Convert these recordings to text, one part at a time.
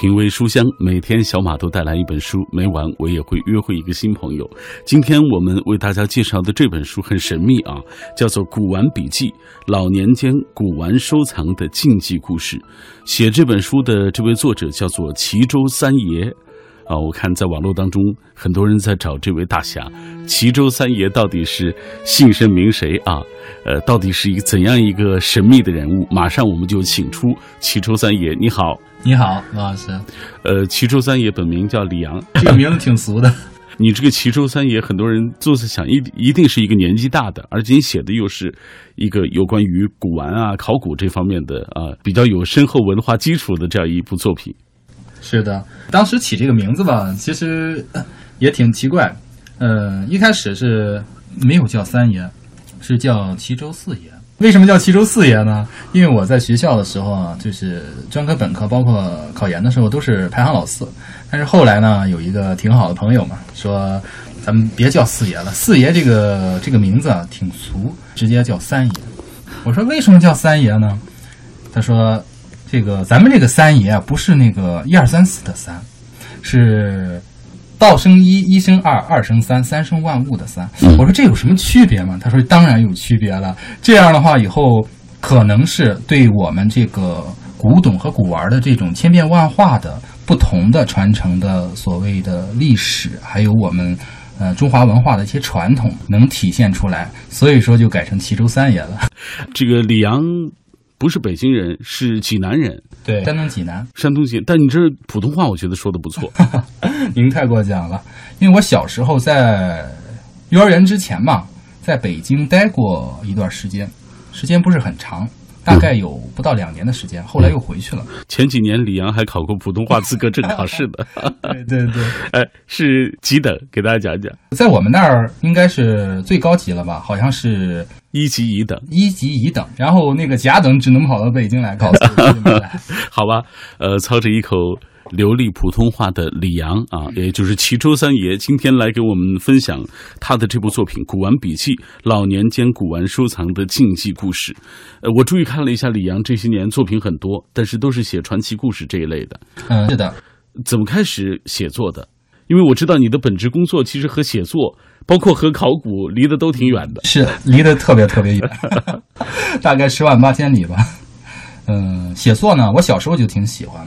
品味书香，每天小马都带来一本书，每晚我也会约会一个新朋友。今天我们为大家介绍的这本书很神秘啊，叫做《古玩笔记：老年间古玩收藏的禁忌故事》。写这本书的这位作者叫做齐州三爷。啊，我看在网络当中，很多人在找这位大侠，齐州三爷到底是姓甚名谁啊？呃，到底是一个怎样一个神秘的人物？马上我们就请出齐州三爷，你好，你好，罗老师。呃，齐州三爷本名叫李阳，这个名字挺俗的。你这个齐州三爷，很多人就是想，一一定是一个年纪大的，而且你写的又是一个有关于古玩啊、考古这方面的啊，比较有深厚文化基础的这样一部作品。是的，当时起这个名字吧，其实也挺奇怪。呃，一开始是没有叫三爷，是叫齐州四爷。为什么叫齐州四爷呢？因为我在学校的时候啊，就是专科、本科，包括考研的时候，都是排行老四。但是后来呢，有一个挺好的朋友嘛，说咱们别叫四爷了，四爷这个这个名字啊挺俗，直接叫三爷。我说为什么叫三爷呢？他说。这个咱们这个三爷啊，不是那个一二三四的三，是道生一，一生二，二生三，三生万物的三。我说这有什么区别吗？他说当然有区别了。这样的话，以后可能是对我们这个古董和古玩的这种千变万化的不同的传承的所谓的历史，还有我们呃中华文化的一些传统能体现出来，所以说就改成齐州三爷了。这个李阳。不是北京人，是济南人。对，山东济南，山东济。但你这普通话，我觉得说的不错。您太过奖了，因为我小时候在幼儿园之前嘛，在北京待过一段时间，时间不是很长。大概有不到两年的时间，后来又回去了。前几年李阳还考过普通话资格证考试的。对 对对，哎，是几等？给大家讲讲。在我们那儿应该是最高级了吧？好像是一级乙等。一级乙等，然后那个甲等只能跑到北京来考。好吧，呃，操着一口。流利普通话的李阳啊，也就是齐州三爷，今天来给我们分享他的这部作品《古玩笔记：老年间古玩收藏的禁忌故事》。呃，我注意看了一下李阳这些年作品很多，但是都是写传奇故事这一类的。嗯，是的。怎么开始写作的？因为我知道你的本职工作其实和写作，包括和考古离得都挺远的。是，离得特别特别远，大概十万八千里吧。嗯，写作呢，我小时候就挺喜欢。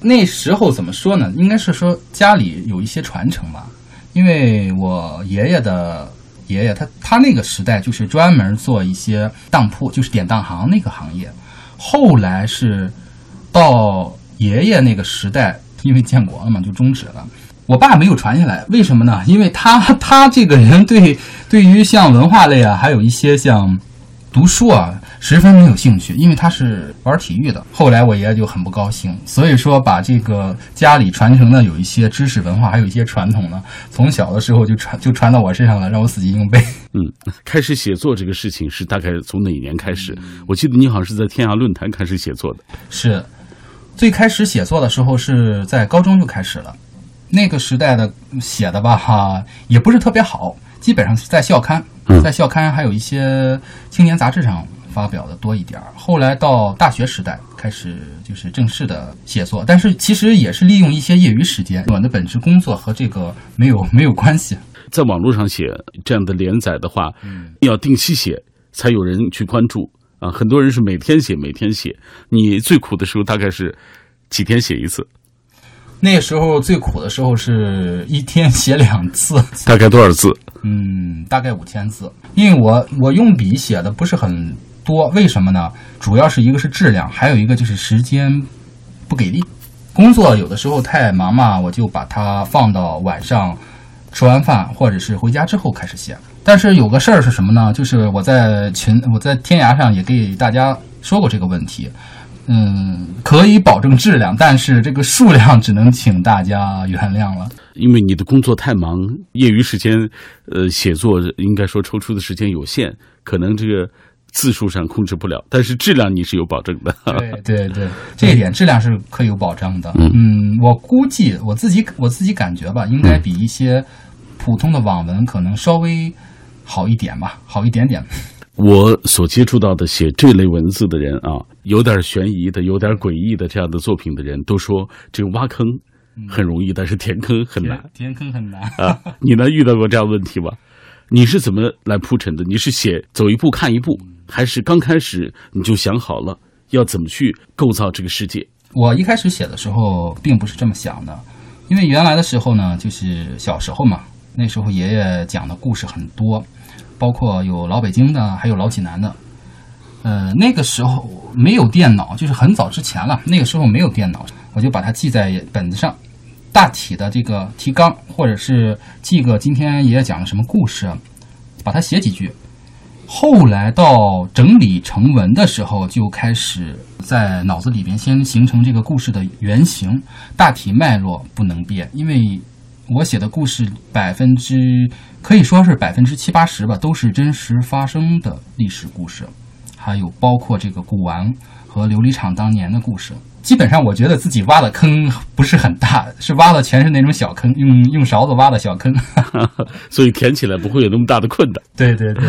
那时候怎么说呢？应该是说家里有一些传承吧，因为我爷爷的爷爷，他他那个时代就是专门做一些当铺，就是典当行那个行业。后来是到爷爷那个时代，因为建国了嘛，就终止了。我爸没有传下来，为什么呢？因为他他这个人对对于像文化类啊，还有一些像读书啊。十分没有兴趣，因为他是玩体育的。后来我爷爷就很不高兴，所以说把这个家里传承的有一些知识文化，还有一些传统呢，从小的时候就传就传到我身上了，让我死记硬背。嗯，开始写作这个事情是大概从哪一年开始？我记得你好像是在天涯论坛开始写作的。是，最开始写作的时候是在高中就开始了，那个时代的写的吧哈也不是特别好，基本上是在校刊，在校刊还有一些青年杂志上。发表的多一点儿，后来到大学时代开始就是正式的写作，但是其实也是利用一些业余时间。我的本职工作和这个没有 没有关系。在网络上写这样的连载的话，要定期写才有人去关注啊。很多人是每天写每天写，你最苦的时候大概是几天写一次？那时候最苦的时候是一天写两次，大概多少字？嗯，大概五千字，因为我我用笔写的不是很。多为什么呢？主要是一个是质量，还有一个就是时间不给力。工作有的时候太忙嘛，我就把它放到晚上吃完饭或者是回家之后开始写。但是有个事儿是什么呢？就是我在群我在天涯上也给大家说过这个问题。嗯，可以保证质量，但是这个数量只能请大家原谅了。因为你的工作太忙，业余时间呃写作应该说抽出的时间有限，可能这个。字数上控制不了，但是质量你是有保证的。对对对，这一点质量是可以有保障的。嗯，我估计我自己我自己感觉吧，应该比一些普通的网文可能稍微好一点吧，好一点点。我所接触到的写这类文字的人啊，有点悬疑的、有点诡异的这样的作品的人，都说这个挖坑很容易，但是填坑很难填坑很难啊。你呢，遇到过这样问题吗？你是怎么来铺陈的？你是写走一步看一步，还是刚开始你就想好了要怎么去构造这个世界？我一开始写的时候并不是这么想的，因为原来的时候呢，就是小时候嘛，那时候爷爷讲的故事很多。包括有老北京的，还有老济南的。呃，那个时候没有电脑，就是很早之前了。那个时候没有电脑，我就把它记在本子上，大体的这个提纲，或者是记个今天爷爷讲了什么故事，把它写几句。后来到整理成文的时候，就开始在脑子里边先形成这个故事的原型，大体脉络不能变，因为。我写的故事百分之可以说是百分之七八十吧，都是真实发生的历史故事，还有包括这个古玩和琉璃厂当年的故事。基本上，我觉得自己挖的坑不是很大，是挖的全是那种小坑，用用勺子挖的小坑，所以填起来不会有那么大的困难。对对对。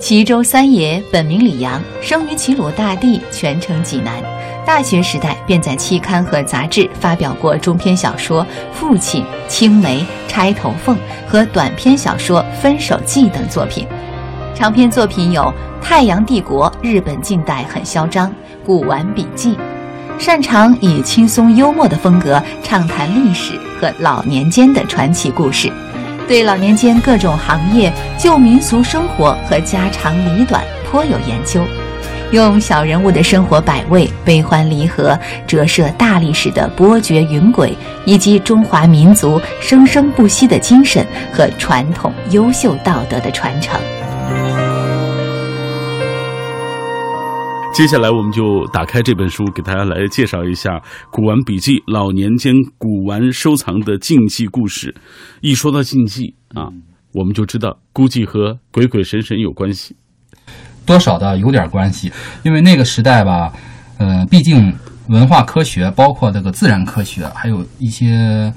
齐州三爷本名李阳，生于齐鲁大地，全城济南。大学时代便在期刊和杂志发表过中篇小说《父亲》《青梅》《钗头凤》和短篇小说《分手记》等作品。长篇作品有《太阳帝国》《日本近代很嚣张》《古玩笔记》，擅长以轻松幽默的风格畅谈历史和老年间的传奇故事。对老年间各种行业、旧民俗生活和家长里短颇有研究，用小人物的生活百味、悲欢离合，折射大历史的波谲云诡，以及中华民族生生不息的精神和传统优秀道德的传承。接下来，我们就打开这本书，给大家来介绍一下《古玩笔记》老年间古玩收藏的禁忌故事。一说到禁忌啊，我们就知道估计和鬼鬼神神有关系，多少的有点关系。因为那个时代吧，呃，毕竟文化科学，包括这个自然科学，还有一些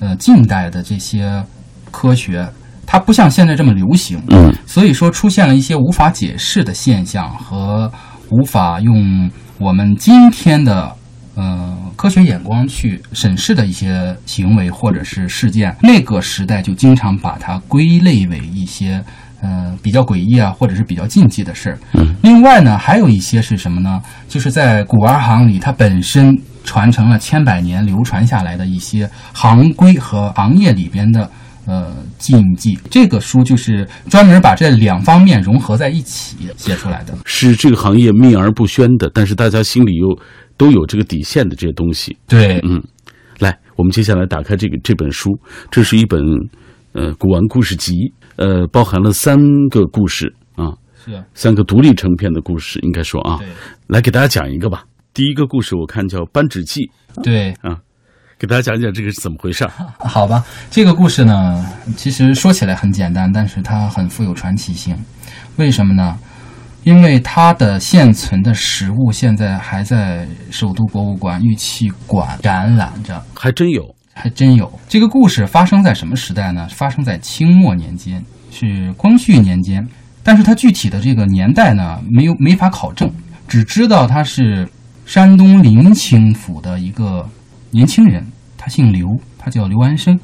呃近代的这些科学，它不像现在这么流行，嗯，所以说出现了一些无法解释的现象和。无法用我们今天的呃科学眼光去审视的一些行为或者是事件，那个时代就经常把它归类为一些呃比较诡异啊，或者是比较禁忌的事儿。嗯。另外呢，还有一些是什么呢？就是在古玩行里，它本身传承了千百年流传下来的一些行规和行业里边的。呃，禁忌这个书就是专门把这两方面融合在一起写出来的，是这个行业秘而不宣的，但是大家心里又都有这个底线的这些东西。对，嗯，来，我们接下来打开这个这本书，这是一本呃古玩故事集，呃，包含了三个故事啊，是三个独立成片的故事，应该说啊，对，来给大家讲一个吧。第一个故事我看叫扳指记，对啊。给大家讲讲这个是怎么回事儿？好吧，这个故事呢，其实说起来很简单，但是它很富有传奇性。为什么呢？因为它的现存的实物现在还在首都博物馆玉器馆展览着，还真有，还真有。这个故事发生在什么时代呢？发生在清末年间，是光绪年间。但是它具体的这个年代呢，没有没法考证，只知道他是山东临清府的一个。年轻人，他姓刘，他叫刘安生，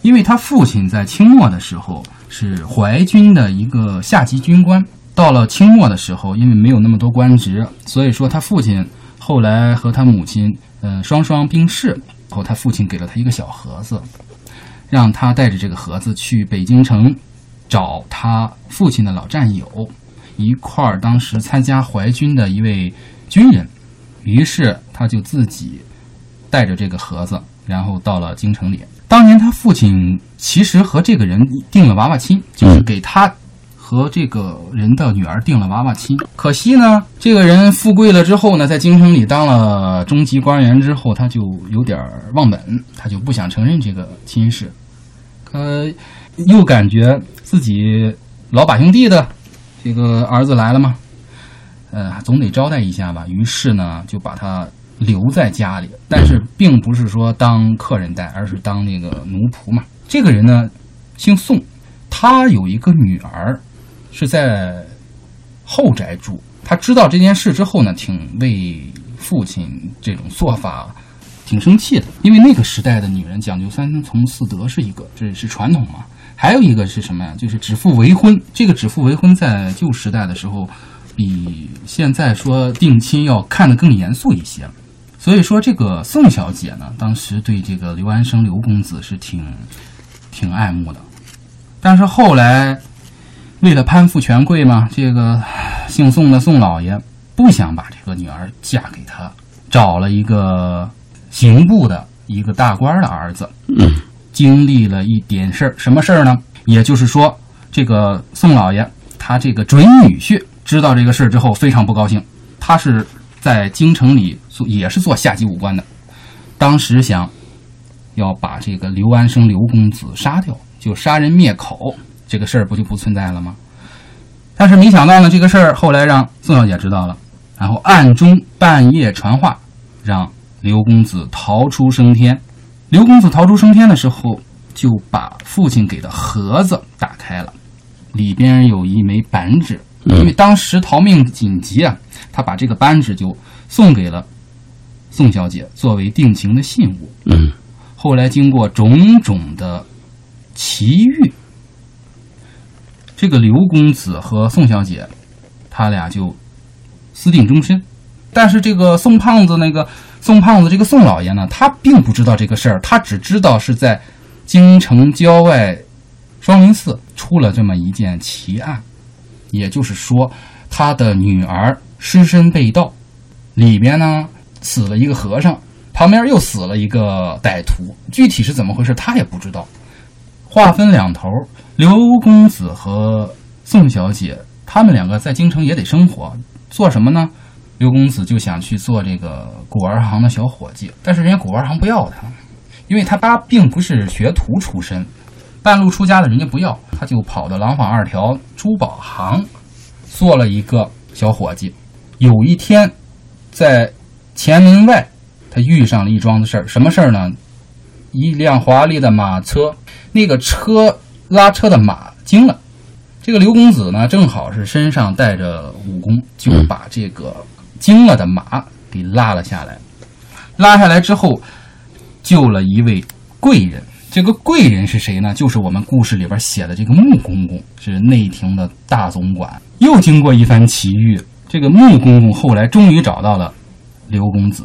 因为他父亲在清末的时候是淮军的一个下级军官。到了清末的时候，因为没有那么多官职，所以说他父亲后来和他母亲，呃，双双病逝。后他父亲给了他一个小盒子，让他带着这个盒子去北京城找他父亲的老战友，一块儿当时参加淮军的一位军人。于是他就自己。带着这个盒子，然后到了京城里。当年他父亲其实和这个人定了娃娃亲，就是给他和这个人的女儿定了娃娃亲。可惜呢，这个人富贵了之后呢，在京城里当了中级官员之后，他就有点忘本，他就不想承认这个亲事。呃，又感觉自己老把兄弟的这个儿子来了嘛，呃，总得招待一下吧。于是呢，就把他。留在家里，但是并不是说当客人待，而是当那个奴仆嘛。这个人呢，姓宋，他有一个女儿，是在后宅住。他知道这件事之后呢，挺为父亲这种做法挺生气的，因为那个时代的女人讲究三从四德是一个，这是传统嘛。还有一个是什么呀？就是指腹为婚。这个指腹为婚在旧时代的时候，比现在说定亲要看得更严肃一些。所以说，这个宋小姐呢，当时对这个刘安生刘公子是挺挺爱慕的，但是后来为了攀附权贵嘛，这个姓宋的宋老爷不想把这个女儿嫁给他，找了一个刑部的一个大官的儿子。经历了一点事儿，什么事儿呢？也就是说，这个宋老爷他这个准女婿知道这个事儿之后非常不高兴。他是在京城里做，也是做下级武官的，当时想要把这个刘安生刘公子杀掉，就杀人灭口，这个事儿不就不存在了吗？但是没想到呢，这个事儿后来让宋小姐知道了，然后暗中半夜传话，让刘公子逃出升天。刘公子逃出升天的时候，就把父亲给的盒子打开了，里边有一枚扳指。因为当时逃命紧急啊，他把这个扳指就送给了宋小姐作为定情的信物。嗯，后来经过种种的奇遇，这个刘公子和宋小姐，他俩就私定终身。但是这个宋胖子那个。宋胖子这个宋老爷呢，他并不知道这个事儿，他只知道是在京城郊外双林寺出了这么一件奇案，也就是说，他的女儿尸身被盗，里边呢死了一个和尚，旁边又死了一个歹徒，具体是怎么回事他也不知道。话分两头，刘公子和宋小姐他们两个在京城也得生活，做什么呢？刘公子就想去做这个古玩行的小伙计，但是人家古玩行不要他，因为他爸并不是学徒出身，半路出家的人家不要，他就跑到廊坊二条珠宝行做了一个小伙计。有一天，在前门外，他遇上了一桩子事儿，什么事儿呢？一辆华丽的马车，那个车拉车的马惊了，这个刘公子呢，正好是身上带着武功，就把这个。惊了的马给拉了下来，拉下来之后，救了一位贵人。这个贵人是谁呢？就是我们故事里边写的这个穆公公，是内廷的大总管。又经过一番奇遇，这个穆公公后来终于找到了刘公子，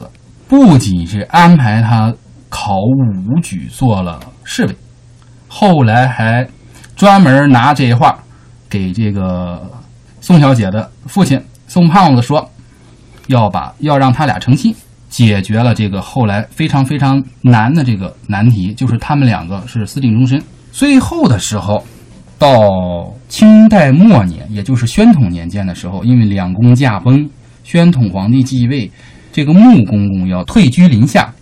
不仅是安排他考武举做了侍卫，后来还专门拿这话给这个宋小姐的父亲宋胖子说。要把要让他俩成亲，解决了这个后来非常非常难的这个难题，就是他们两个是私定终身。最后的时候，到清代末年，也就是宣统年间的时候，因为两宫驾崩，宣统皇帝继位，这个穆公公要退居临下，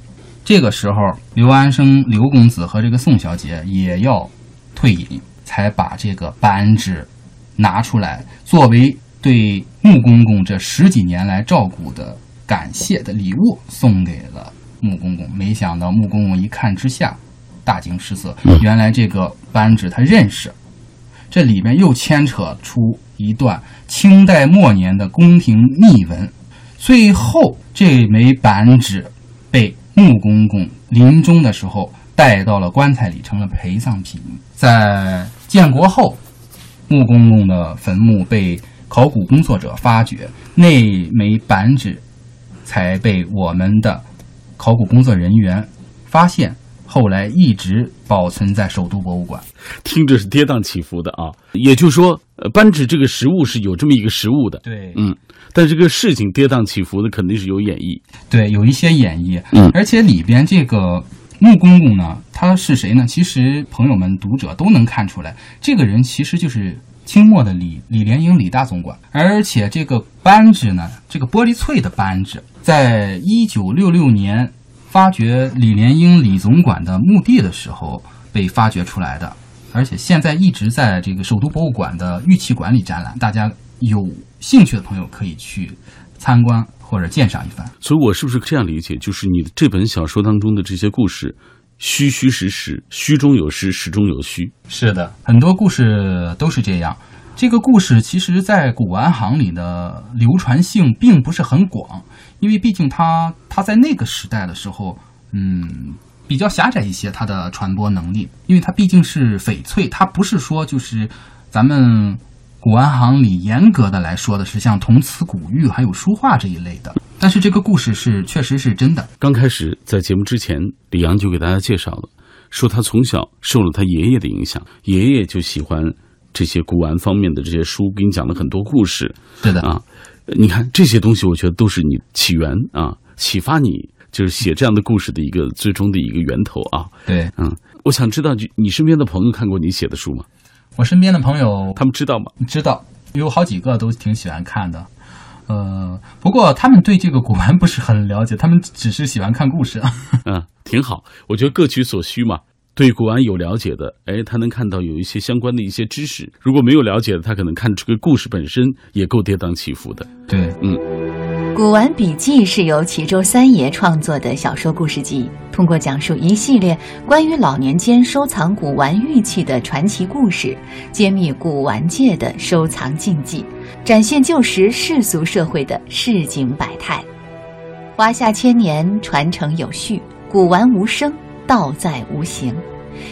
这个时候刘安生刘公子和这个宋小姐也要退隐，才把这个扳指拿出来作为。对穆公公这十几年来照顾的感谢的礼物送给了穆公公，没想到穆公公一看之下，大惊失色。原来这个扳指他认识，这里面又牵扯出一段清代末年的宫廷秘闻。最后这枚扳指被穆公公临终的时候带到了棺材里，成了陪葬品。在建国后，穆公公的坟墓被。考古工作者发掘那枚扳指，才被我们的考古工作人员发现，后来一直保存在首都博物馆。听着是跌宕起伏的啊，也就是说，扳指这个实物是有这么一个实物的。对，嗯，但这个事情跌宕起伏的肯定是有演绎。对，有一些演绎。嗯，而且里边这个穆公公呢，他是谁呢？其实朋友们、读者都能看出来，这个人其实就是。清末的李李莲英李大总管，而且这个扳指呢，这个玻璃翠的扳指，在一九六六年发掘李莲英李总管的墓地的时候被发掘出来的，而且现在一直在这个首都博物馆的玉器馆里展览，大家有兴趣的朋友可以去参观或者鉴赏一番。所以，我是不是这样理解？就是你这本小说当中的这些故事。虚虚实实，虚中有实，实中有虚。是的，很多故事都是这样。这个故事其实，在古玩行里的流传性并不是很广，因为毕竟它它在那个时代的时候，嗯，比较狭窄一些，它的传播能力，因为它毕竟是翡翠，它不是说就是咱们古玩行里严格的来说的是像铜瓷古玉还有书画这一类的。但是这个故事是确实是真的。刚开始在节目之前，李阳就给大家介绍了，说他从小受了他爷爷的影响，爷爷就喜欢。这些古玩方面的这些书，给你讲了很多故事。对的啊，你看这些东西，我觉得都是你起源啊，启发你就是写这样的故事的一个最终的一个源头啊。对，嗯，我想知道，你身边的朋友看过你写的书吗？我身边的朋友，他们知道吗？知道，有好几个都挺喜欢看的。呃，不过他们对这个古玩不是很了解，他们只是喜欢看故事。嗯，挺好，我觉得各取所需嘛。对古玩有了解的，哎，他能看到有一些相关的一些知识；如果没有了解的，他可能看这个故事本身也够跌宕起伏的。对，嗯，《古玩笔记》是由齐州三爷创作的小说故事集，通过讲述一系列关于老年间收藏古玩玉器的传奇故事，揭秘古玩界的收藏禁忌，展现旧时世俗社会的市井百态。华夏千年，传承有序，古玩无声。道在无形，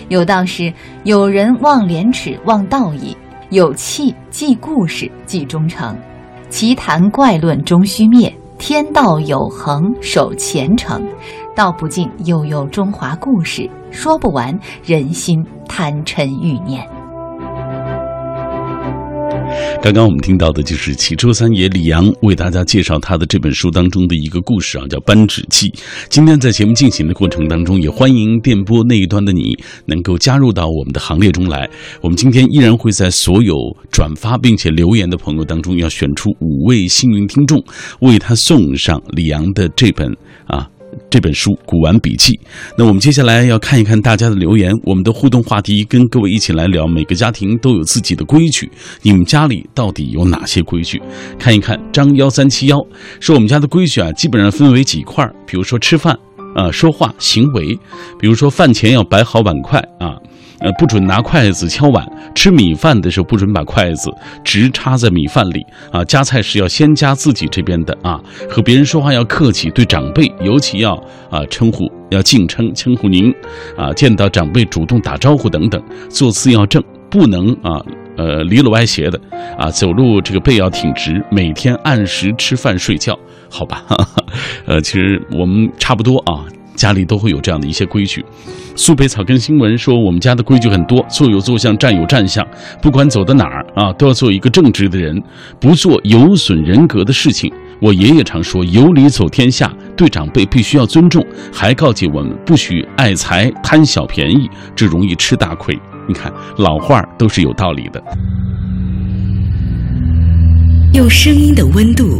有道是：有人忘廉耻，忘道义；有气记故事，记忠诚。奇谈怪论终须灭，天道有恒守前程。道不尽，悠悠中华故事；说不完，人心贪嗔欲念。刚刚我们听到的就是齐州三爷李阳为大家介绍他的这本书当中的一个故事啊，叫《扳指记》。今天在节目进行的过程当中，也欢迎电波那一端的你能够加入到我们的行列中来。我们今天依然会在所有转发并且留言的朋友当中，要选出五位幸运听众，为他送上李阳的这本啊。这本书《古玩笔记》，那我们接下来要看一看大家的留言。我们的互动话题跟各位一起来聊，每个家庭都有自己的规矩，你们家里到底有哪些规矩？看一看张幺三七幺说，我们家的规矩啊，基本上分为几块比如说吃饭啊、说话、行为，比如说饭前要摆好碗筷啊。呃，不准拿筷子敲碗。吃米饭的时候，不准把筷子直插在米饭里啊。夹菜时要先夹自己这边的啊。和别人说话要客气，对长辈尤其要啊称呼，要敬称，称呼您啊。见到长辈主动打招呼等等。坐姿要正，不能啊呃离了歪斜的啊。走路这个背要挺直。每天按时吃饭睡觉，好吧？呃，其实我们差不多啊。家里都会有这样的一些规矩。苏北草根新闻说，我们家的规矩很多，坐有坐相，站有站相，不管走到哪儿啊，都要做一个正直的人，不做有损人格的事情。我爷爷常说，有理走天下，对长辈必须要尊重，还告诫我们不许爱财贪小便宜，这容易吃大亏。你看，老话都是有道理的。用声音的温度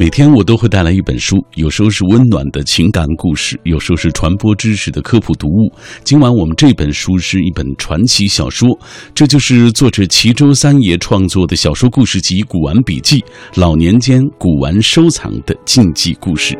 每天我都会带来一本书，有时候是温暖的情感故事，有时候是传播知识的科普读物。今晚我们这本书是一本传奇小说，这就是作者齐州三爷创作的小说故事集《古玩笔记》，老年间古玩收藏的禁忌故事。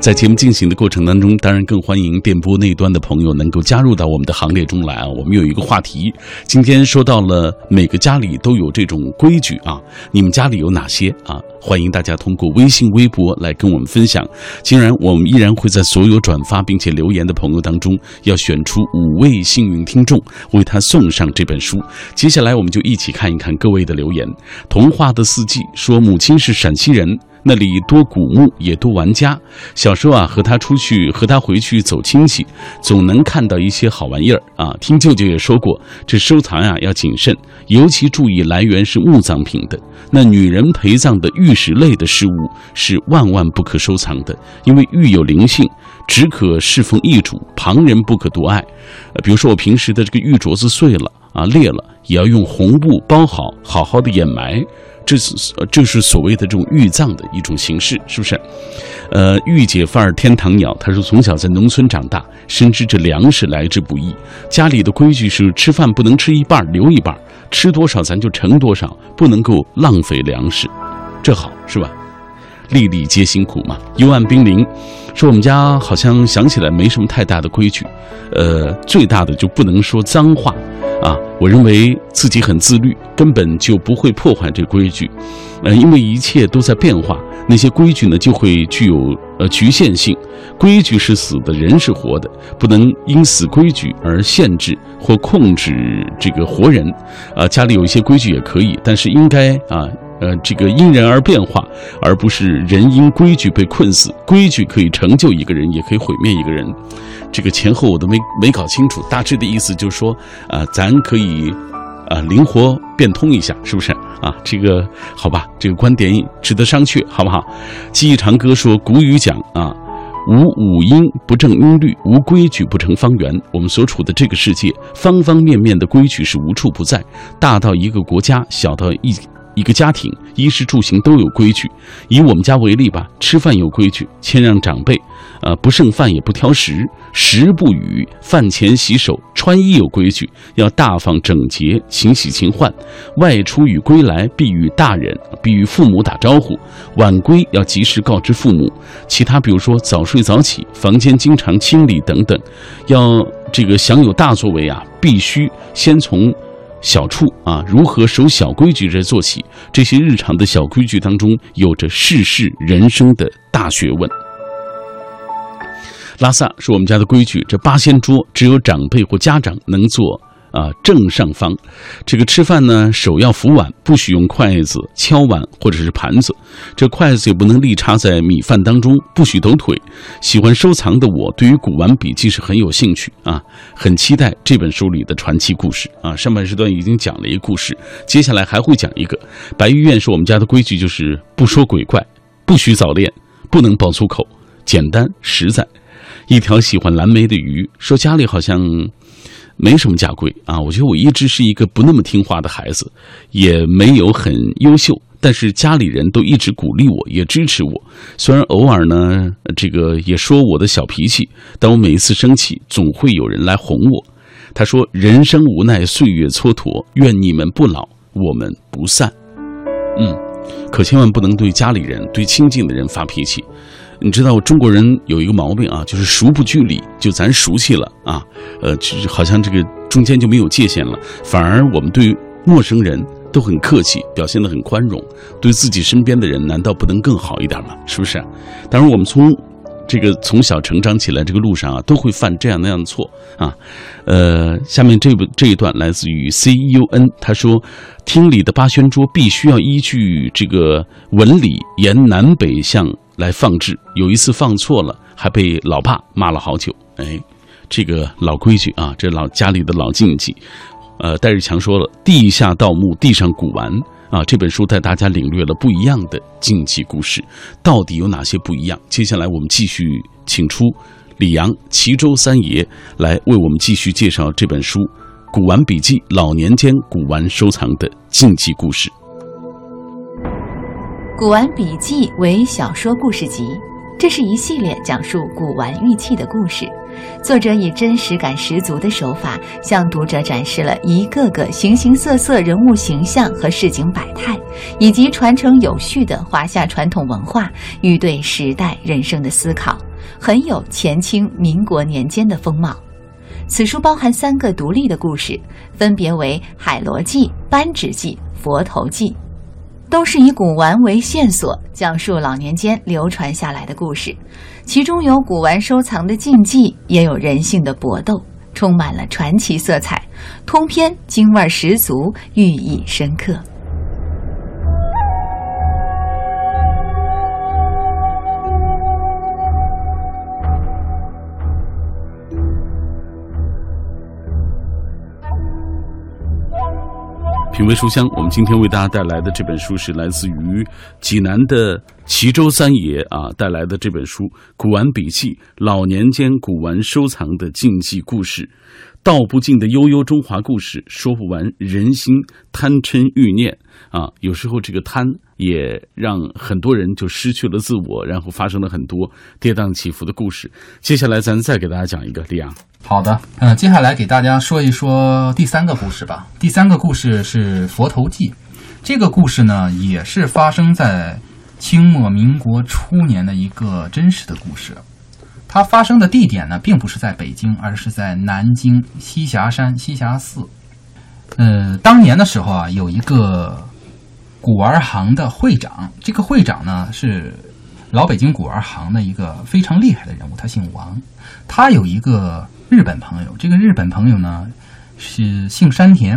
在节目进行的过程当中，当然更欢迎电波那端的朋友能够加入到我们的行列中来啊！我们有一个话题，今天说到了每个家里都有这种规矩啊，你们家里有哪些啊？欢迎大家通过微信、微博来跟我们分享。竟然，我们依然会在所有转发并且留言的朋友当中，要选出五位幸运听众，为他送上这本书。接下来，我们就一起看一看各位的留言。童话的四季说，母亲是陕西人。那里多古墓，也多玩家。小时候啊，和他出去，和他回去走亲戚，总能看到一些好玩意儿啊。听舅舅也说过，这收藏呀要谨慎，尤其注意来源是墓葬品的。那女人陪葬的玉石类的事物是万万不可收藏的，因为玉有灵性，只可侍奉易主，旁人不可夺爱。比如说我平时的这个玉镯子碎了啊裂了，也要用红布包好，好好的掩埋。这是这是所谓的这种玉葬的一种形式，是不是？呃，玉姐范儿天堂鸟，他说从小在农村长大，深知这粮食来之不易。家里的规矩是吃饭不能吃一半留一半，吃多少咱就盛多少，不能够浪费粮食。这好是吧？粒粒皆辛苦嘛。幽暗冰凌说我们家好像想起来没什么太大的规矩，呃，最大的就不能说脏话。啊，我认为自己很自律，根本就不会破坏这规矩，呃，因为一切都在变化，那些规矩呢就会具有呃局限性。规矩是死的，人是活的，不能因死规矩而限制或控制这个活人。啊，家里有一些规矩也可以，但是应该啊，呃这个因人而变化，而不是人因规矩被困死。规矩可以成就一个人，也可以毁灭一个人。这个前后我都没没搞清楚，大致的意思就是说，呃，咱可以，呃，灵活变通一下，是不是啊？这个好吧，这个观点值得商榷，好不好？记忆长歌说，古语讲啊，无五音不正音律，无规矩不成方圆。我们所处的这个世界，方方面面的规矩是无处不在，大到一个国家，小到一一个家庭，衣食住行都有规矩。以我们家为例吧，吃饭有规矩，谦让长辈。呃，不剩饭也不挑食，食不语，饭前洗手，穿衣有规矩，要大方整洁，勤洗勤换。外出与归来，必与大人，必与父母打招呼。晚归要及时告知父母。其他比如说早睡早起，房间经常清理等等，要这个享有大作为啊，必须先从小处啊，如何守小规矩这做起。这些日常的小规矩当中，有着世事人生的大学问。拉萨是我们家的规矩，这八仙桌只有长辈或家长能坐啊正上方。这个吃饭呢，手要扶碗，不许用筷子敲碗或者是盘子。这筷子也不能立插在米饭当中，不许抖腿。喜欢收藏的我，对于古玩笔记是很有兴趣啊，很期待这本书里的传奇故事啊。上半时段已经讲了一个故事，接下来还会讲一个。白玉院是我们家的规矩，就是不说鬼怪，不许早恋，不能爆粗口，简单实在。一条喜欢蓝莓的鱼说：“家里好像没什么家规啊，我觉得我一直是一个不那么听话的孩子，也没有很优秀，但是家里人都一直鼓励我，也支持我。虽然偶尔呢，这个也说我的小脾气，但我每一次生气，总会有人来哄我。”他说：“人生无奈，岁月蹉跎，愿你们不老，我们不散。”嗯，可千万不能对家里人、对亲近的人发脾气。你知道中国人有一个毛病啊，就是熟不拘礼，就咱熟悉了啊，呃，就是好像这个中间就没有界限了，反而我们对陌生人都很客气，表现得很宽容，对自己身边的人难道不能更好一点吗？是不是？当然，我们从这个从小成长起来这个路上啊，都会犯这样那样的错啊。呃，下面这部这一段来自于 C U N，他说，厅里的八仙桌必须要依据这个纹理沿南北向。来放置，有一次放错了，还被老爸骂了好久。哎，这个老规矩啊，这老家里的老禁忌。呃，戴日强说了，地下盗墓，地上古玩啊。这本书带大家领略了不一样的禁忌故事，到底有哪些不一样？接下来我们继续请出李阳、齐州三爷来为我们继续介绍这本书《古玩笔记：老年间古玩收藏的禁忌故事》。《古玩笔记》为小说故事集，这是一系列讲述古玩玉器的故事。作者以真实感十足的手法，向读者展示了一个个形形色色人物形象和市井百态，以及传承有序的华夏传统文化与对时代人生的思考，很有前清民国年间的风貌。此书包含三个独立的故事，分别为《海螺记》《扳指记》《佛头记》。都是以古玩为线索，讲述老年间流传下来的故事，其中有古玩收藏的禁忌，也有人性的搏斗，充满了传奇色彩，通篇京味十足，寓意深刻。品味书香，我们今天为大家带来的这本书是来自于济南的齐州三爷啊带来的这本书《古玩笔记》，老年间古玩收藏的禁忌故事，道不尽的悠悠中华故事，说不完人心贪嗔欲念啊！有时候这个贪也让很多人就失去了自我，然后发生了很多跌宕起伏的故事。接下来咱再给大家讲一个，李阳。好的，嗯，接下来给大家说一说第三个故事吧。第三个故事是《佛头记》，这个故事呢也是发生在清末民国初年的一个真实的故事。它发生的地点呢并不是在北京，而是在南京栖霞山栖霞寺。呃，当年的时候啊，有一个古玩行的会长，这个会长呢是老北京古玩行的一个非常厉害的人物，他姓王，他有一个。日本朋友，这个日本朋友呢是姓山田，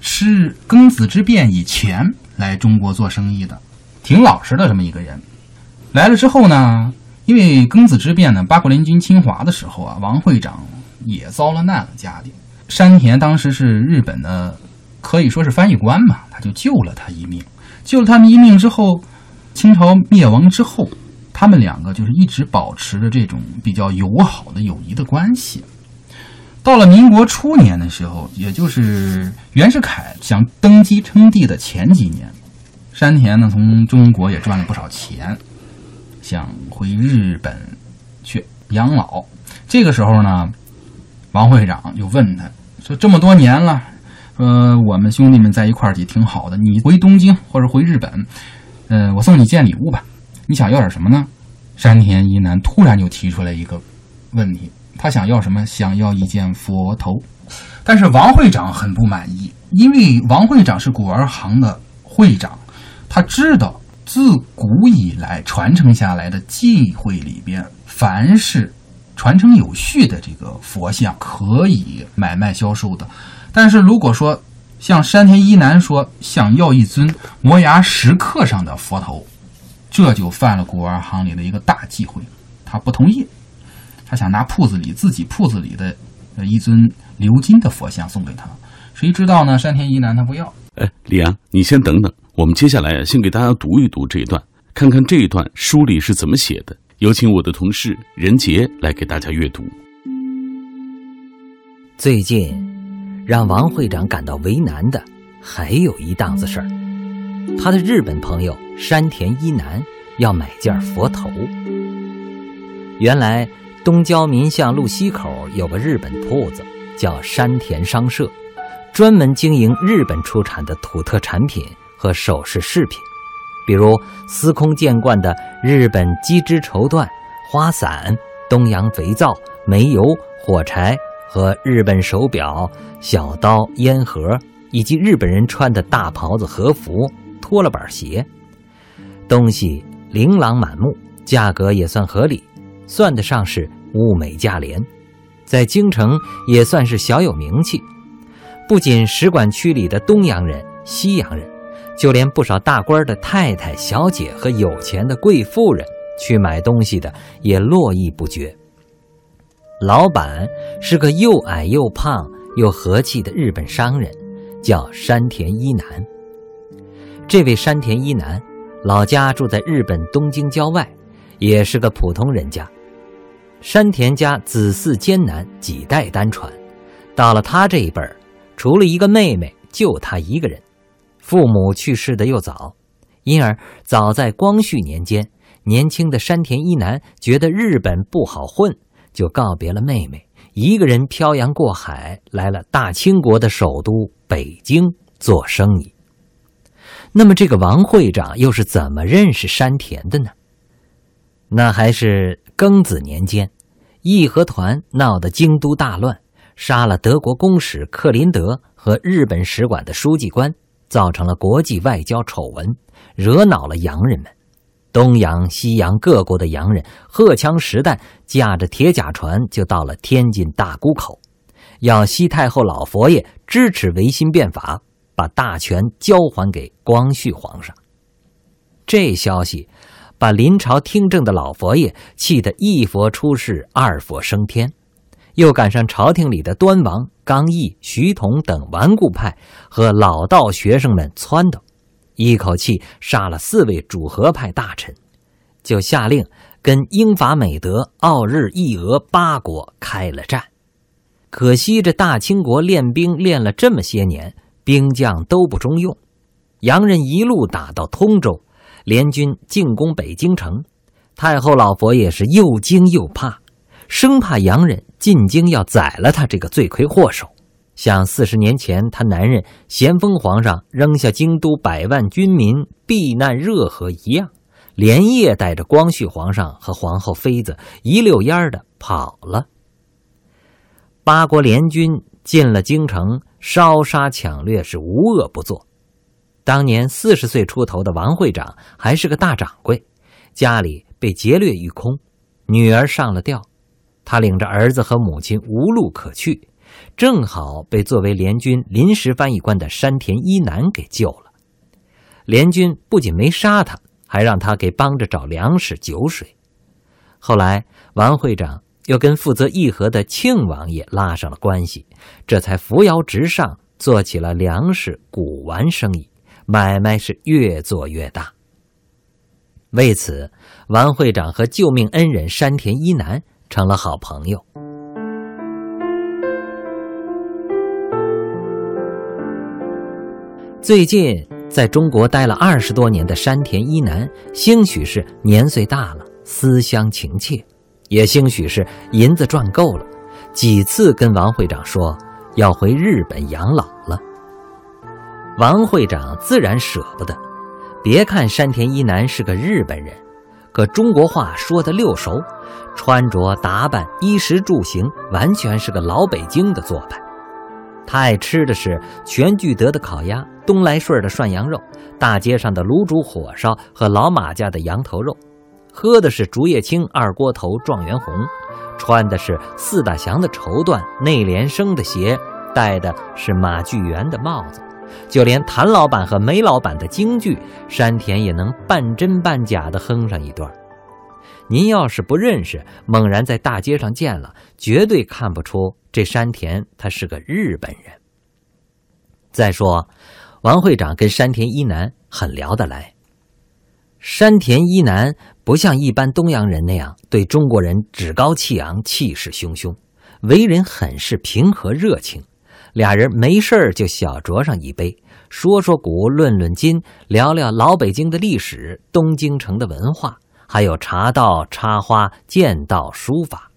是庚子之变以前来中国做生意的，挺老实的这么一个人。来了之后呢，因为庚子之变呢，八国联军侵华的时候啊，王会长也遭了难了，家里。山田当时是日本的，可以说是翻译官嘛，他就救了他一命。救了他们一命之后，清朝灭亡之后，他们两个就是一直保持着这种比较友好的友谊的关系。到了民国初年的时候，也就是袁世凯想登基称帝的前几年，山田呢从中国也赚了不少钱，想回日本去养老。这个时候呢，王会长就问他说：“这么多年了，说，我们兄弟们在一块儿也挺好的，你回东京或者回日本，呃，我送你件礼物吧。你想要点什么呢？”山田一男突然就提出来一个问题。他想要什么？想要一件佛头，但是王会长很不满意，因为王会长是古玩行的会长，他知道自古以来传承下来的忌讳里边，凡是传承有序的这个佛像可以买卖销售的，但是如果说像山田一男说想要一尊摩崖石刻上的佛头，这就犯了古玩行里的一个大忌讳，他不同意。他想拿铺子里自己铺子里的呃一尊鎏金的佛像送给他，谁知道呢？山田一男他不要。哎，李阳，你先等等，我们接下来先给大家读一读这一段，看看这一段书里是怎么写的。有请我的同事任杰来给大家阅读。最近让王会长感到为难的还有一档子事儿，他的日本朋友山田一男要买件佛头，原来。东郊民巷路西口有个日本铺子，叫山田商社，专门经营日本出产的土特产品和首饰饰品，比如司空见惯的日本鸡织绸缎、花伞、东洋肥皂、煤油、火柴和日本手表、小刀、烟盒，以及日本人穿的大袍子、和服、拖了板鞋，东西琳琅满目，价格也算合理，算得上是。物美价廉，在京城也算是小有名气。不仅使馆区里的东洋人、西洋人，就连不少大官的太太、小姐和有钱的贵妇人去买东西的也络绎不绝。老板是个又矮又胖又和气的日本商人，叫山田一男。这位山田一男，老家住在日本东京郊外，也是个普通人家。山田家子嗣艰难，几代单传。到了他这一辈儿，除了一个妹妹，就他一个人。父母去世的又早，因而早在光绪年间，年轻的山田一男觉得日本不好混，就告别了妹妹，一个人漂洋过海来了大清国的首都北京做生意。那么，这个王会长又是怎么认识山田的呢？那还是庚子年间，义和团闹得京都大乱，杀了德国公使克林德和日本使馆的书记官，造成了国际外交丑闻，惹恼了洋人们。东洋、西洋各国的洋人荷枪实弹，驾着铁甲船就到了天津大沽口，要西太后老佛爷支持维新变法，把大权交还给光绪皇上。这消息。把临朝听政的老佛爷气得一佛出世，二佛升天，又赶上朝廷里的端王、刚毅、徐同等顽固派和老道学生们撺掇，一口气杀了四位主和派大臣，就下令跟英法美德、奥日意俄八国开了战。可惜这大清国练兵练了这么些年，兵将都不中用。洋人一路打到通州，联军进攻北京城，太后老佛爷是又惊又怕，生怕洋人进京要宰了他这个罪魁祸首，像四十年前他男人咸丰皇上扔下京都百万军民避难热河一样，连夜带着光绪皇上和皇后妃子一溜烟的跑了。八国联军进了京城，烧杀抢掠是无恶不作。当年四十岁出头的王会长还是个大掌柜，家里被劫掠一空，女儿上了吊，他领着儿子和母亲无路可去，正好被作为联军临时翻译官的山田一男给救了。联军不仅没杀他，还让他给帮着找粮食酒水。后来王会长。又跟负责议和的庆王爷拉上了关系，这才扶摇直上，做起了粮食、古玩生意，买卖是越做越大。为此，王会长和救命恩人山田一男成了好朋友。最近在中国待了二十多年的山田一男，兴许是年岁大了，思乡情切。也兴许是银子赚够了，几次跟王会长说要回日本养老了。王会长自然舍不得。别看山田一男是个日本人，可中国话说的溜熟，穿着打扮、衣食住行完全是个老北京的做派。他爱吃的是全聚德的烤鸭、东来顺的涮羊肉、大街上的卤煮火烧和老马家的羊头肉。喝的是竹叶青二锅头状元红，穿的是四大祥的绸缎内联升的鞋，戴的是马具元的帽子，就连谭老板和梅老板的京剧，山田也能半真半假的哼上一段。您要是不认识，猛然在大街上见了，绝对看不出这山田他是个日本人。再说，王会长跟山田一男很聊得来。山田一男不像一般东洋人那样对中国人趾高气昂、气势汹汹，为人很是平和热情。俩人没事就小酌上一杯，说说古，论论今，聊聊老北京的历史、东京城的文化，还有茶道、插花、剑道、书法。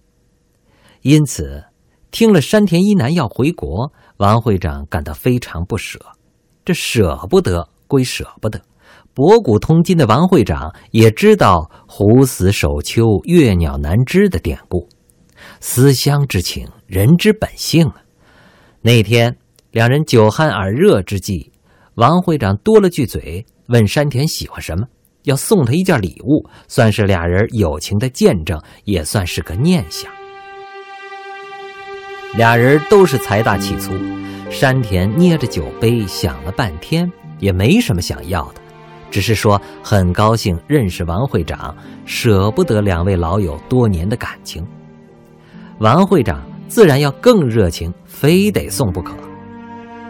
因此，听了山田一男要回国，王会长感到非常不舍。这舍不得归舍不得。博古通今的王会长也知道“虎死首丘，月鸟难知”的典故，思乡之情，人之本性啊。那天两人酒酣耳热之际，王会长多了句嘴，问山田喜欢什么，要送他一件礼物，算是俩人友情的见证，也算是个念想。俩人都是财大气粗，山田捏着酒杯想了半天，也没什么想要的。只是说很高兴认识王会长，舍不得两位老友多年的感情。王会长自然要更热情，非得送不可。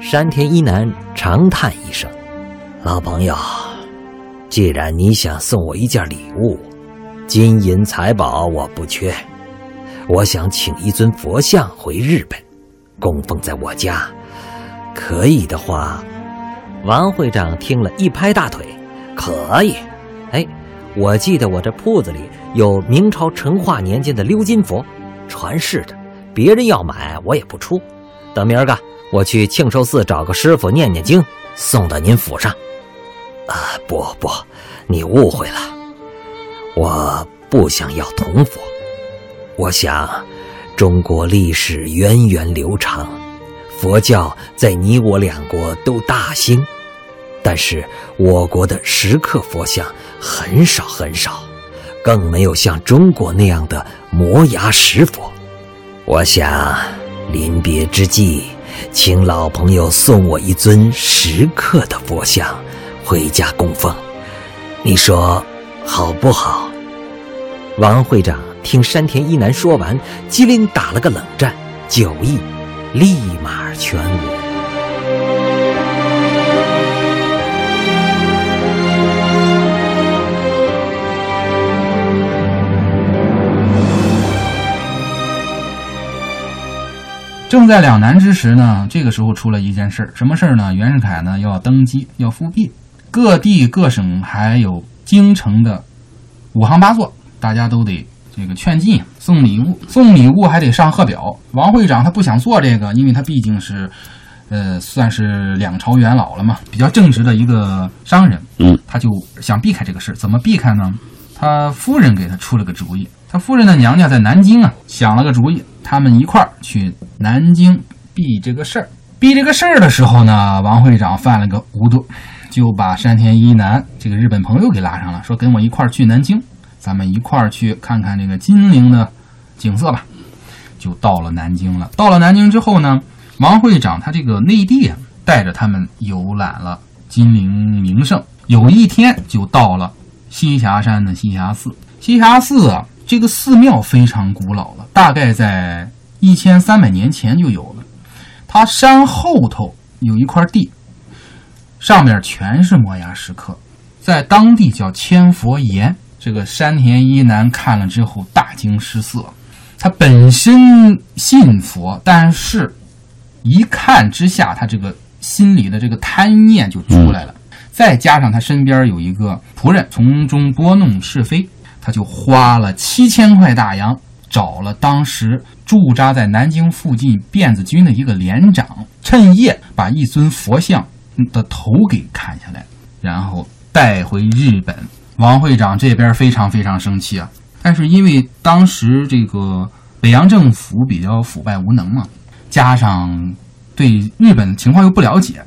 山田一男长叹一声：“老朋友，既然你想送我一件礼物，金银财宝我不缺。我想请一尊佛像回日本，供奉在我家。可以的话。”王会长听了一拍大腿。可以，哎，我记得我这铺子里有明朝成化年间的鎏金佛，传世的，别人要买我也不出。等明儿个我去庆寿寺找个师傅念念经，送到您府上。啊，不不，你误会了，我不想要铜佛。我想，中国历史源远流长，佛教在你我两国都大兴。但是我国的石刻佛像很少很少，更没有像中国那样的摩崖石佛。我想临别之际，请老朋友送我一尊石刻的佛像回家供奉，你说好不好？王会长听山田一男说完，机灵打了个冷战，酒意立马全无。正在两难之时呢，这个时候出了一件事儿，什么事儿呢？袁世凯呢要登基，要复辟，各地各省还有京城的五行八作，大家都得这个劝进，送礼物，送礼物还得上贺表。王会长他不想做这个，因为他毕竟是，呃，算是两朝元老了嘛，比较正直的一个商人，嗯，他就想避开这个事儿。怎么避开呢？他夫人给他出了个主意，他夫人的娘家在南京啊，想了个主意，他们一块儿去南京避这个事儿。避这个事儿的时候呢，王会长犯了个糊涂，就把山田一男这个日本朋友给拉上了，说跟我一块儿去南京，咱们一块儿去看看这个金陵的景色吧。就到了南京了。到了南京之后呢，王会长他这个内地啊，带着他们游览了金陵名胜。有一天就到了栖霞山的栖霞寺。栖霞寺啊，这个寺庙非常古老了，大概在一千三百年前就有了。它山后头有一块地，上面全是摩崖石刻，在当地叫千佛岩。这个山田一男看了之后大惊失色，他本身信佛，但是一看之下，他这个心里的这个贪念就出来了。再加上他身边有一个仆人从中拨弄是非，他就花了七千块大洋，找了当时驻扎在南京附近辫子军的一个连长，趁夜把一尊佛像的头给砍下来，然后带回日本。王会长这边非常非常生气啊，但是因为当时这个北洋政府比较腐败无能嘛，加上对日本情况又不了解，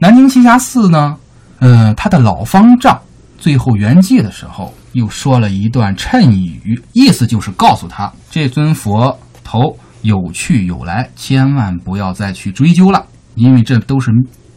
南京栖霞寺呢，呃，他的老方丈最后圆寂的时候又说了一段谶语，意思就是告诉他这尊佛头有去有来，千万不要再去追究了，因为这都是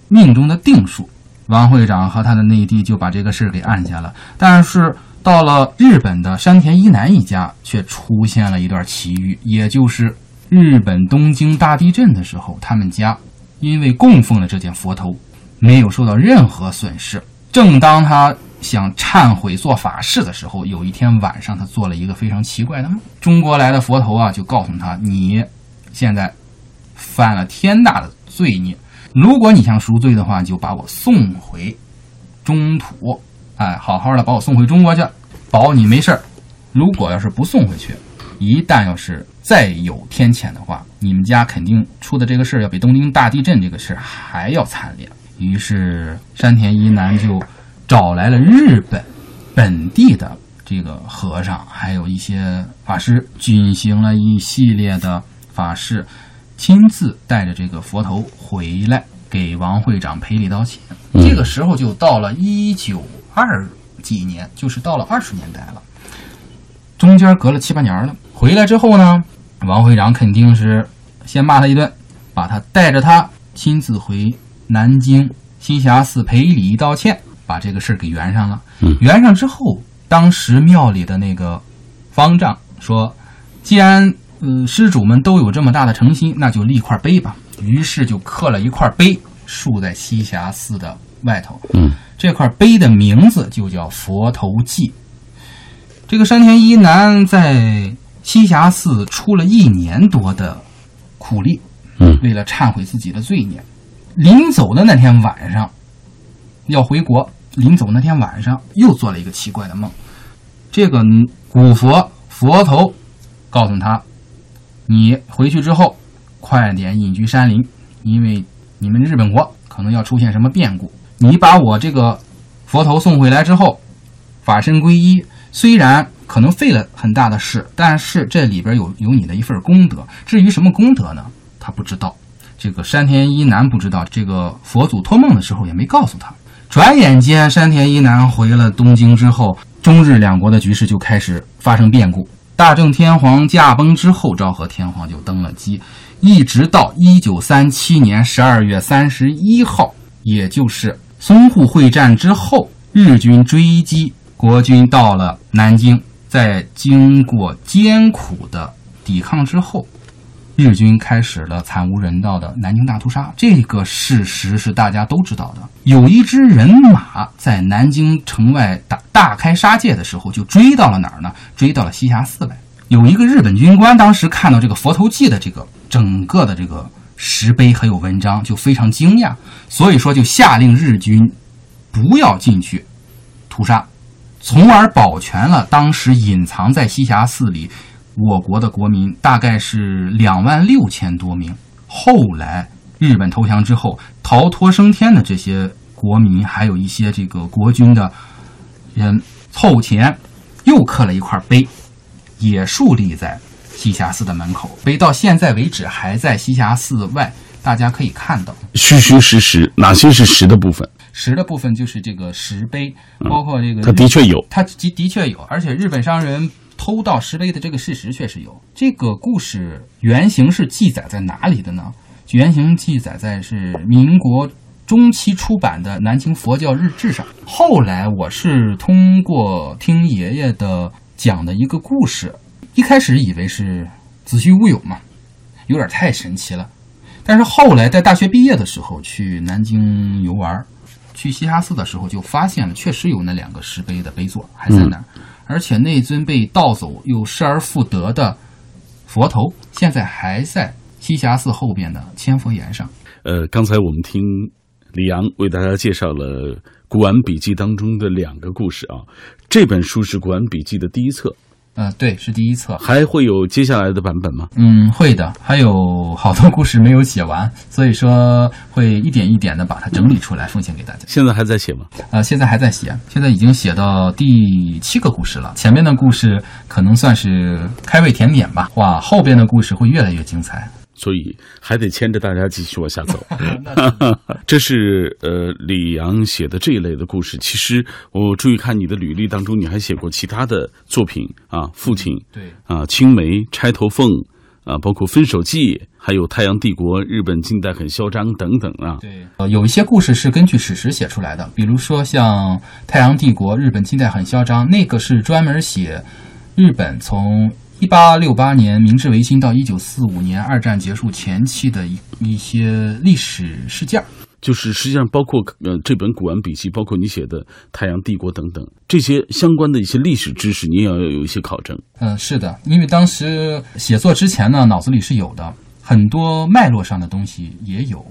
命中的定数。王会长和他的内弟就把这个事给按下了，但是到了日本的山田一男一家，却出现了一段奇遇，也就是日本东京大地震的时候，他们家因为供奉了这件佛头，没有受到任何损失。正当他想忏悔做法事的时候，有一天晚上，他做了一个非常奇怪的梦。中国来的佛头啊，就告诉他：“你现在犯了天大的罪孽。”如果你想赎罪的话，就把我送回中土，哎，好好的把我送回中国去，保你没事儿。如果要是不送回去，一旦要是再有天谴的话，你们家肯定出的这个事儿要比东京大地震这个事儿还要惨烈。于是山田一男就找来了日本本地的这个和尚，还有一些法师，举行了一系列的法事。亲自带着这个佛头回来给王会长赔礼道歉。嗯这个时候就到了一九二几年，就是到了二十年代了，中间隔了七八年了。回来之后呢，王会长肯定是先骂他一顿，把他带着他亲自回南京栖霞寺赔礼道歉，把这个事儿给圆上了。嗯圆上之后，当时庙里的那个方丈说：“既然呃，施主们都有这么大的诚心，那就立块碑吧。于是就刻了一块碑，竖在栖霞寺的外头。嗯，这块碑的名字就叫佛头记。这个山田一男在栖霞寺出了一年多的苦力，嗯为了忏悔自己的罪孽。临走的那天晚上，要回国。临走那天晚上，又做了一个奇怪的梦。这个古佛佛头告诉他，你回去之后，快点隐居山林，因为你们日本国可能要出现什么变故。你把我这个佛头送回来之后，法身皈依，虽然可能费了很大的事，但是这里边有有你的一份功德。至于什么功德呢？他不知道。这个山田一男不知道，这个佛祖托梦的时候也没告诉他。转眼间，山田一男回了东京之后，中日两国的局势就开始发生变故。大正天皇驾崩之后，昭和天皇就登了基，一直到一九三七年十二月三十一号，也就是淞沪会战之后，日军追击国军到了南京，在经过艰苦的抵抗之后，日军开始了惨无人道的南京大屠杀。这个事实是大家都知道的。有一支人马在南京城外大大开杀戒的时候，就追到了哪儿呢？追到了栖霞寺来。有一个日本军官当时看到这个佛头记的这个整个的这个石碑还有文章，就非常惊讶，所以说就下令日军不要进去屠杀，从而保全了当时隐藏在栖霞寺里我国的国民，大概是两万六千多名。后来日本投降之后，逃脱升天的这些国民，还有一些这个国军的人凑钱，又刻了一块碑。也竖立在栖霞寺的门口，碑到现在为止还在栖霞寺外，大家可以看到。虚虚实实，哪些是实的部分？实的部分就是这个石碑，包括这个，它的确有，它的的确有，而且日本商人偷盗石碑的这个事实确实有。这个故事原型是记载在哪里的呢？原型记载在是民国中期出版的《南京佛教日志》上。后来我是通过听爷爷的。讲的一个故事，一开始以为是子虚乌有嘛，有点太神奇了。但是后来在大学毕业的时候去南京游玩，去栖霞寺的时候就发现了，确实有那两个石碑的碑座还在那儿，而且那尊被盗走又失而复得的佛头，现在还在栖霞寺后边的千佛岩上。呃，刚才我们听李阳为大家介绍了。《古玩笔记》当中的两个故事啊，这本书是《古玩笔记》的第一册，嗯，对，是第一册，还会有接下来的版本吗？嗯，会的，还有好多故事没有写完，所以说会一点一点的把它整理出来，奉献给大家。现在还在写吗？呃，现在还在写，现在已经写到第七个故事了。前面的故事可能算是开胃甜点吧，哇，后边的故事会越来越精彩。所以还得牵着大家继续往下走。这是呃李阳写的这一类的故事。其实我注意看你的履历当中，你还写过其他的作品啊，父亲对啊，青梅钗头凤啊，包括分手记，还有太阳帝国，日本近代很嚣张等等啊。对，呃，有一些故事是根据史实写出来的，比如说像太阳帝国，日本近代很嚣张，那个是专门写日本从。一八六八年明治维新到一九四五年二战结束前期的一一些历史事件，就是实际上包括呃这本古玩笔记，包括你写的太阳帝国等等这些相关的一些历史知识，你也要有一些考证。嗯，是的，因为当时写作之前呢，脑子里是有的，很多脉络上的东西也有。